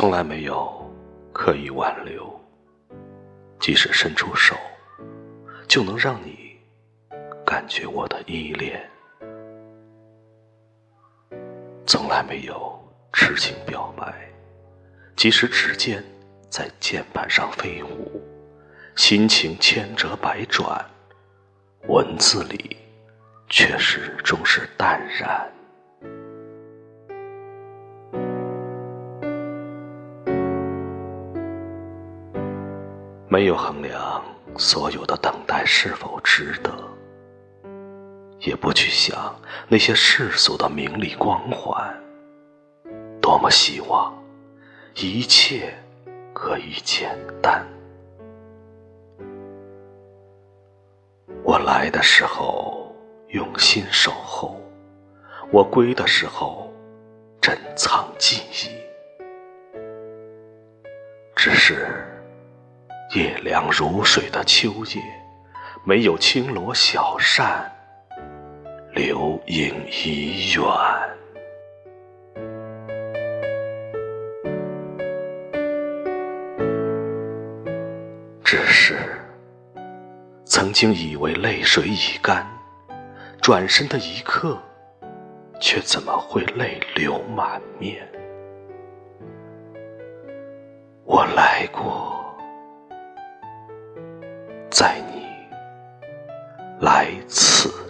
从来没有刻意挽留，即使伸出手，就能让你感觉我的依恋。从来没有痴情表白，即使指尖在键盘上飞舞，心情千折百转，文字里却始终是淡然。没有衡量所有的等待是否值得，也不去想那些世俗的名利光环。多么希望一切可以简单。我来的时候用心守候，我归的时候珍藏记忆，只是。夜凉如水的秋夜，没有轻罗小扇，流影已远。只是曾经以为泪水已干，转身的一刻，却怎么会泪流满面？我来过。在你来此。